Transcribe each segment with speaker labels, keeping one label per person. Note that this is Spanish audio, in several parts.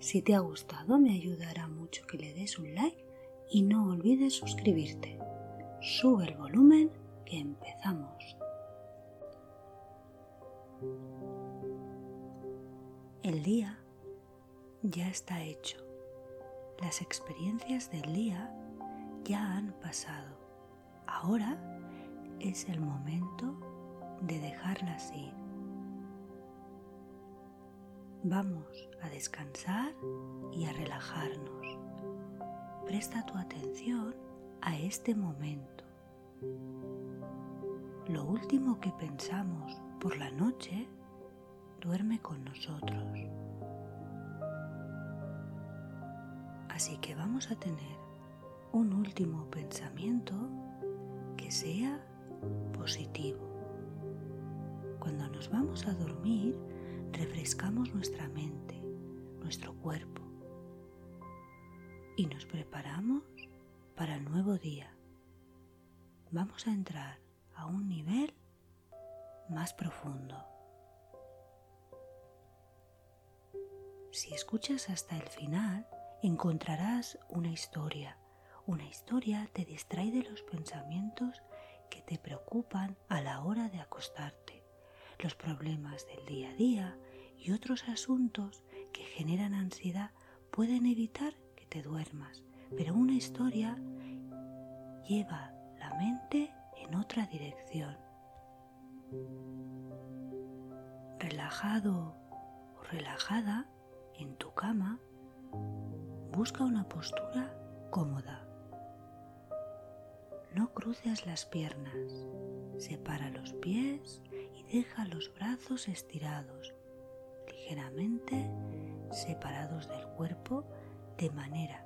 Speaker 1: Si te ha gustado me ayudará mucho que le des un like y no olvides suscribirte. Sube el volumen que empezamos. El día ya está hecho. Las experiencias del día ya han pasado. Ahora es el momento de dejarlas ir. Vamos a descansar y a relajarnos. Presta tu atención a este momento. Lo último que pensamos por la noche duerme con nosotros. Así que vamos a tener un último pensamiento que sea positivo. Cuando nos vamos a dormir, refrescamos nuestra mente, nuestro cuerpo y nos preparamos para el nuevo día. Vamos a entrar a un nivel más profundo. Si escuchas hasta el final, encontrarás una historia. Una historia te distrae de los pensamientos que te preocupan a la hora de acostarte los problemas del día a día y otros asuntos que generan ansiedad pueden evitar que te duermas, pero una historia lleva la mente en otra dirección. Relajado o relajada en tu cama, busca una postura cómoda. No cruces las piernas, separa los pies deja los brazos estirados, ligeramente separados del cuerpo de manera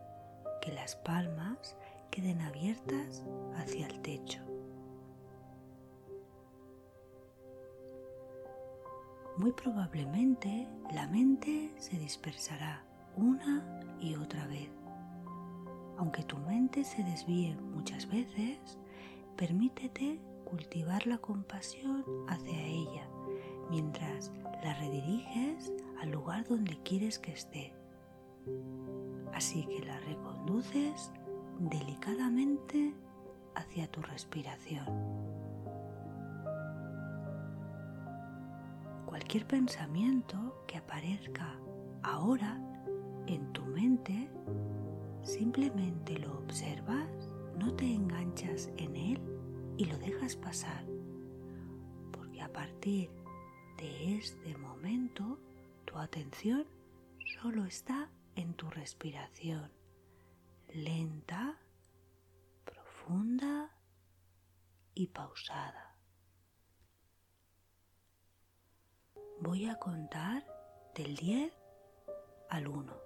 Speaker 1: que las palmas queden abiertas hacia el techo. Muy probablemente la mente se dispersará una y otra vez. Aunque tu mente se desvíe muchas veces, permítete cultivar la compasión hacia ella mientras la rediriges al lugar donde quieres que esté. Así que la reconduces delicadamente hacia tu respiración. Cualquier pensamiento que aparezca ahora en tu mente, simplemente lo observas, no te enganchas en él y lo dejas pasar, porque a partir de este momento tu atención solo está en tu respiración, lenta, profunda y pausada. Voy a contar del 10 al 1.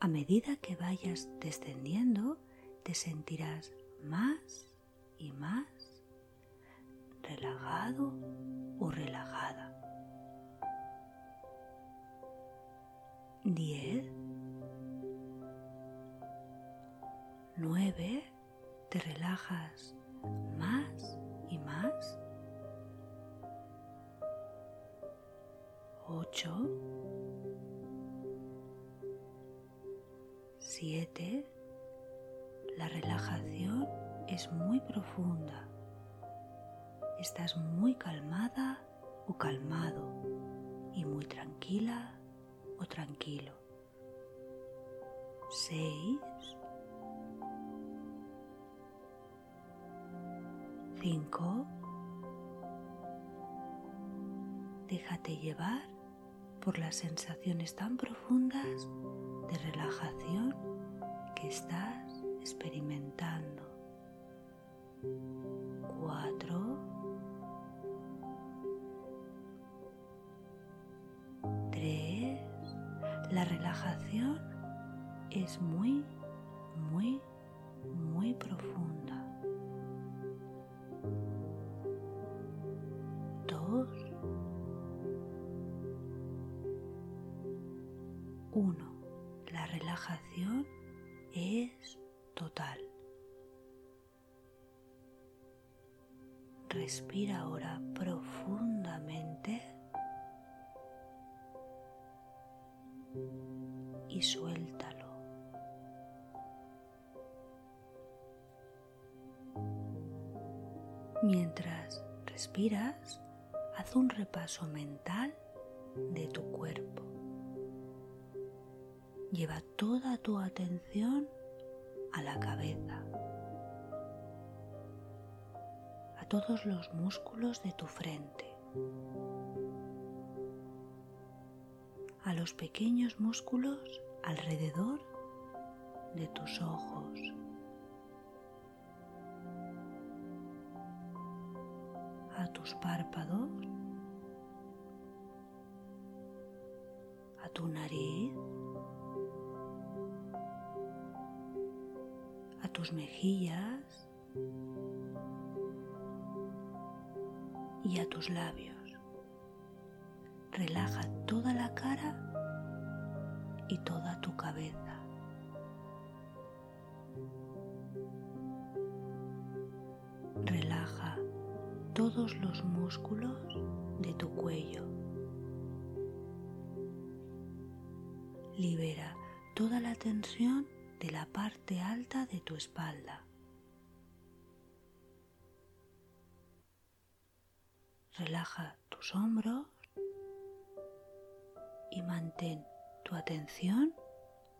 Speaker 1: A medida que vayas descendiendo, te sentirás más y más relajado o relajada. 10, 9, te relajas más y más. 8, 7, la relajación es muy profunda estás muy calmada o calmado y muy tranquila o tranquilo. 6, 5, déjate llevar por las sensaciones tan profundas de relajación que estás experimentando. 4, La relajación es muy muy, muy profunda. Dos. Uno. La relajación es total. Respira ahora Mientras respiras, haz un repaso mental de tu cuerpo. Lleva toda tu atención a la cabeza, a todos los músculos de tu frente, a los pequeños músculos alrededor de tus ojos. A tus párpados, a tu nariz, a tus mejillas y a tus labios. Relaja toda la cara y toda tu cabeza. Los músculos de tu cuello. Libera toda la tensión de la parte alta de tu espalda. Relaja tus hombros y mantén tu atención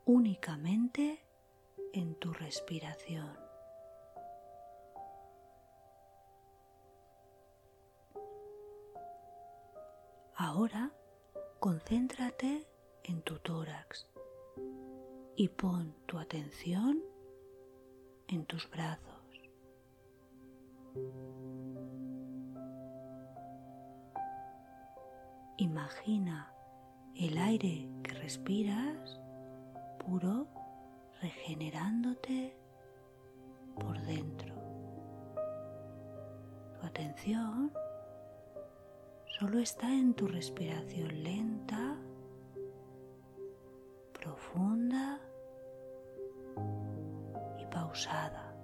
Speaker 1: únicamente en tu respiración. Ahora concéntrate en tu tórax y pon tu atención en tus brazos. Imagina el aire que respiras puro regenerándote por dentro. Tu atención solo está en tu respiración lenta, profunda y pausada.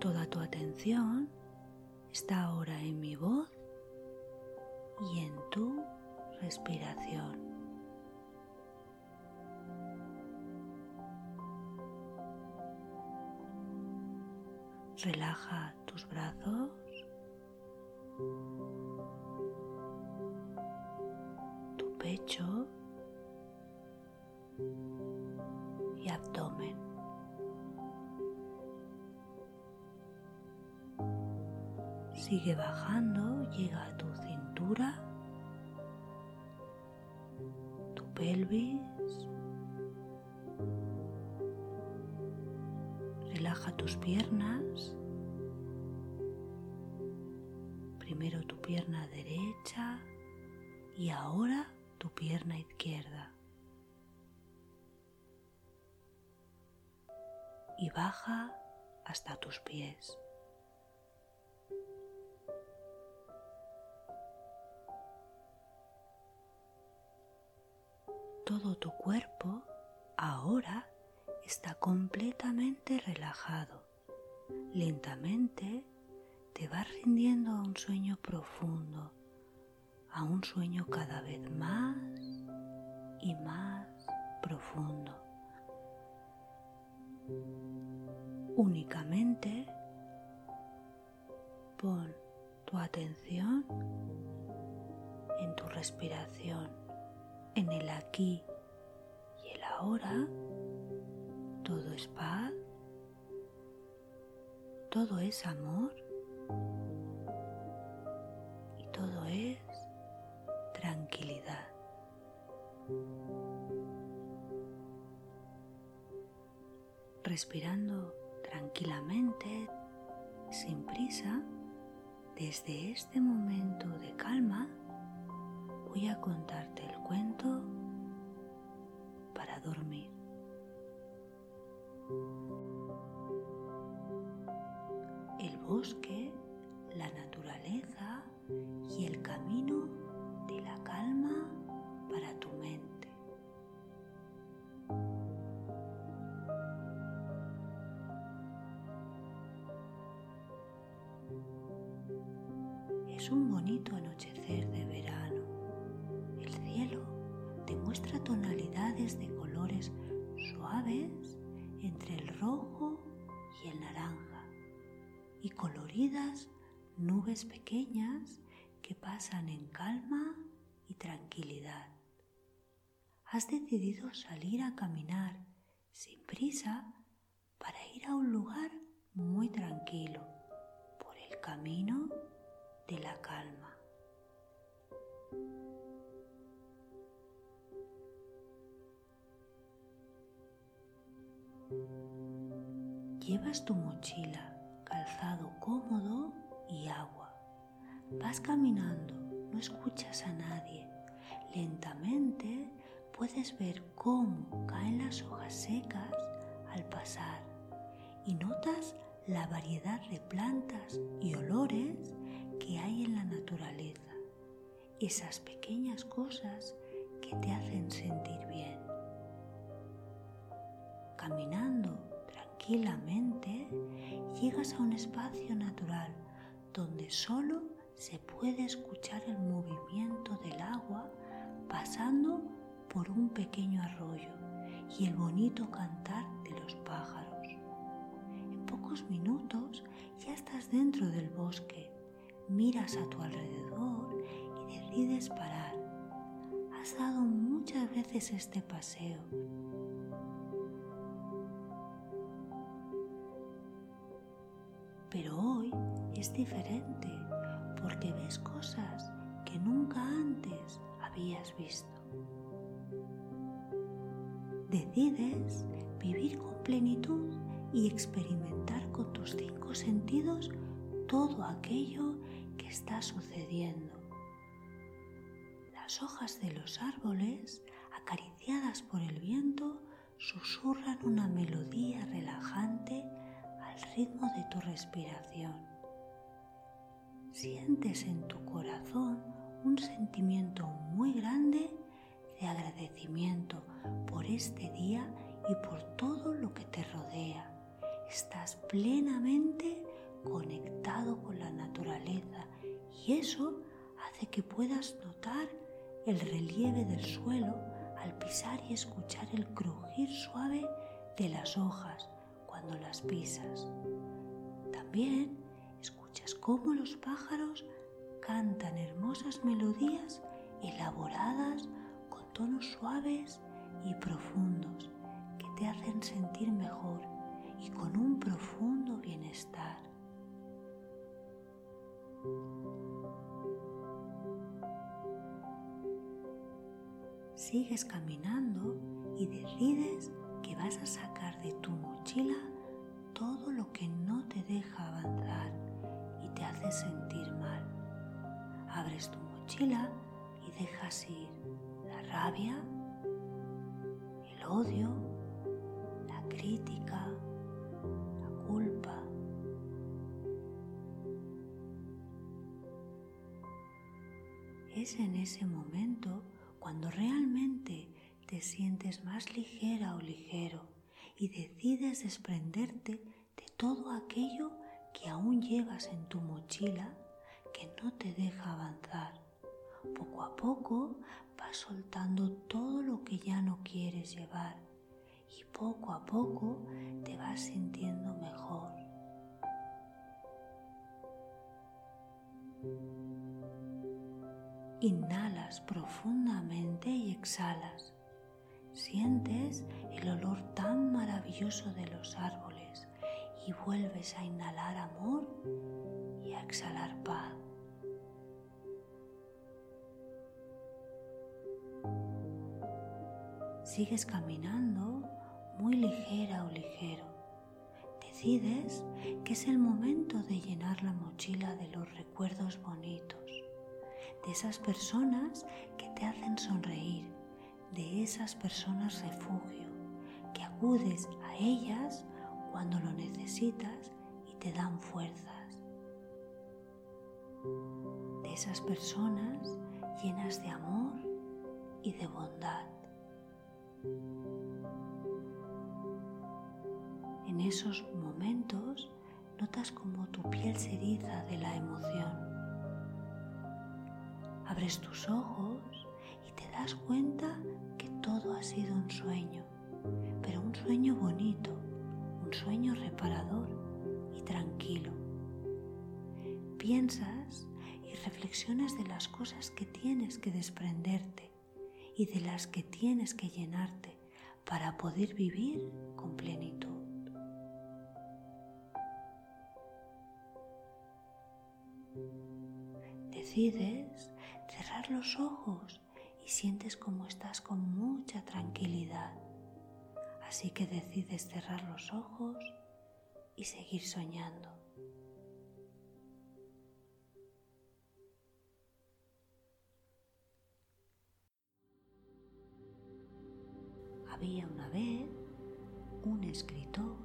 Speaker 1: Toda tu atención está ahora en mi voz y en tu respiración. Relaja tus brazos. Tu pecho y abdomen. Sigue bajando, llega a tu cintura, tu pelvis. Relaja tus piernas. Primero tu pierna derecha y ahora tu pierna izquierda. Y baja hasta tus pies. todo tu cuerpo ahora está completamente relajado. Lentamente te vas rindiendo a un sueño profundo, a un sueño cada vez más y más profundo. Únicamente pon tu atención en tu respiración en el aquí y el ahora, todo es paz, todo es amor y todo es tranquilidad. Respirando tranquilamente, sin prisa, desde este momento de calma, voy a contarte el cuento para dormir. El bosque, la naturaleza y el camino de la calma para tu mente. Es un bonito anochecer de verano. El cielo te muestra tonalidades de colores suaves entre el rojo y el naranja y coloridas nubes pequeñas que pasan en calma y tranquilidad. Has decidido salir a caminar sin prisa para ir a un lugar muy tranquilo por el camino de la calma. Llevas tu mochila, calzado cómodo y agua. Vas caminando, no escuchas a nadie. Lentamente puedes ver cómo caen las hojas secas al pasar y notas la variedad de plantas y olores que hay en la naturaleza, esas pequeñas cosas que te hacen sentir bien. Caminando tranquilamente, llegas a un espacio natural donde solo se puede escuchar el movimiento del agua pasando por un pequeño arroyo y el bonito cantar de los pájaros. En pocos minutos ya estás dentro del bosque miras a tu alrededor y decides parar. Has dado muchas veces este paseo. Es diferente porque ves cosas que nunca antes habías visto. Decides vivir con plenitud y experimentar con tus cinco sentidos todo aquello que está sucediendo. Las hojas de los árboles, acariciadas por el viento, susurran una melodía relajante al ritmo de tu respiración. Sientes en tu corazón un sentimiento muy grande de agradecimiento por este día y por todo lo que te rodea. Estás plenamente conectado con la naturaleza y eso hace que puedas notar el relieve del suelo al pisar y escuchar el crujir suave de las hojas cuando las pisas. También escuchas cómo los pájaros cantan hermosas melodías elaboradas con tonos suaves y profundos que te hacen sentir mejor y con un profundo bienestar. Sigues caminando y decides que vas a sacar de tu mochila todo lo que no te deja avanzar te hace sentir mal. Abres tu mochila y dejas ir la rabia, el odio, la crítica, la culpa, Es en ese momento cuando realmente te sientes más ligera o ligero y decides desprenderte de todo aquello que aún llevas en tu mochila que no te deja avanzar. Poco a poco vas soltando todo lo que ya no quieres llevar y poco a poco te vas sintiendo mejor. Inhalas profundamente y exhalas. Sientes el olor tan maravilloso de los árboles y vuelves a inhalar amor y a exhalar paz. Sigues caminando muy ligera o ligero. Decides que es el momento de llenar la mochila de los recuerdos bonitos de esas personas que te hacen sonreír, de esas personas refugio, que acudes a ellas cuando lo necesitas y te dan fuerzas. De esas personas llenas de amor y de bondad. En esos momentos notas como tu piel se eriza de la emoción. Abres tus ojos y te das cuenta que todo ha sido un sueño, pero un sueño bonito, un sueño reparador y tranquilo. Piensas y reflexionas de las cosas que tienes que desprenderte y de las que tienes que llenarte para poder vivir con plenitud. Decides cerrar los ojos y sientes como estás con mucha tranquilidad. Así que decides cerrar los ojos y seguir soñando. Había una vez un escritor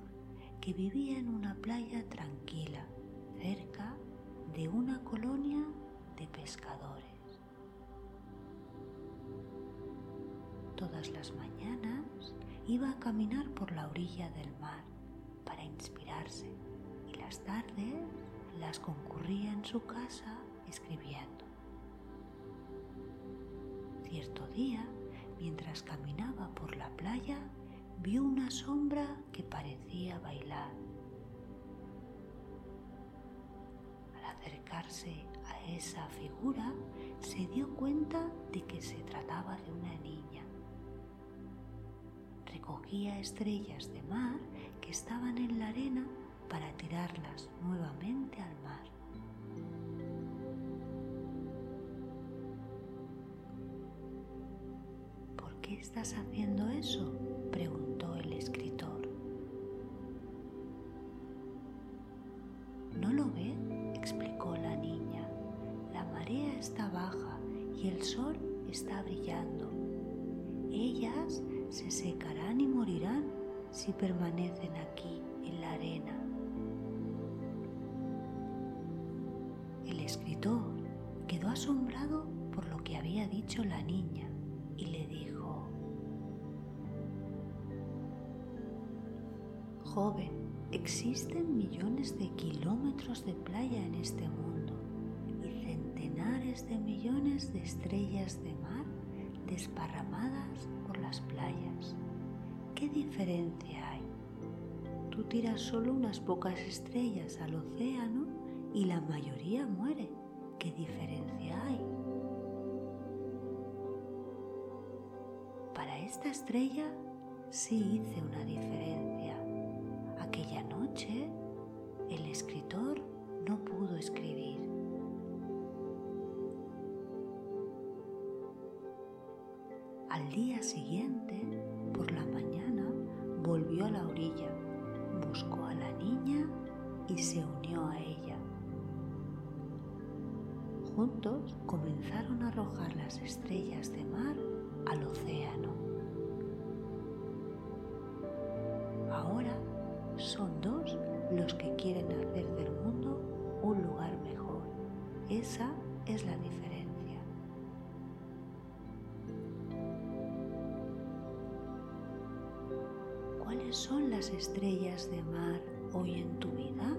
Speaker 1: que vivía en una playa tranquila, cerca de una colonia de pescadores. Todas las mañanas iba a caminar por la orilla del mar para inspirarse y las tardes las concurría en su casa escribiendo. Cierto día, mientras caminaba por la playa, vio una sombra que parecía bailar. Al acercarse a esa figura, se dio cuenta de que se trataba de una niña recogía estrellas de mar que estaban en la arena para tirarlas nuevamente al mar. ¿Por qué estás haciendo eso? preguntó el escritor. ¿No lo ve? explicó la niña. La marea está baja y el sol está brillando. Ellas se secarán y morirán si permanecen aquí en la arena. El escritor quedó asombrado por lo que había dicho la niña y le dijo, Joven, existen millones de kilómetros de playa en este mundo y centenares de millones de estrellas de mar desparramadas las playas. ¿Qué diferencia hay? Tú tiras solo unas pocas estrellas al océano y la mayoría muere. ¿Qué diferencia hay? Para esta estrella sí hice una diferencia. Aquella noche el escritor no pudo escribir Al día siguiente, por la mañana, volvió a la orilla, buscó a la niña y se unió a ella. Juntos comenzaron a arrojar las estrellas de mar al océano. Ahora son dos los que quieren hacer del mundo un lugar mejor. Esa es la diferencia. Son las estrellas de mar hoy en tu vida?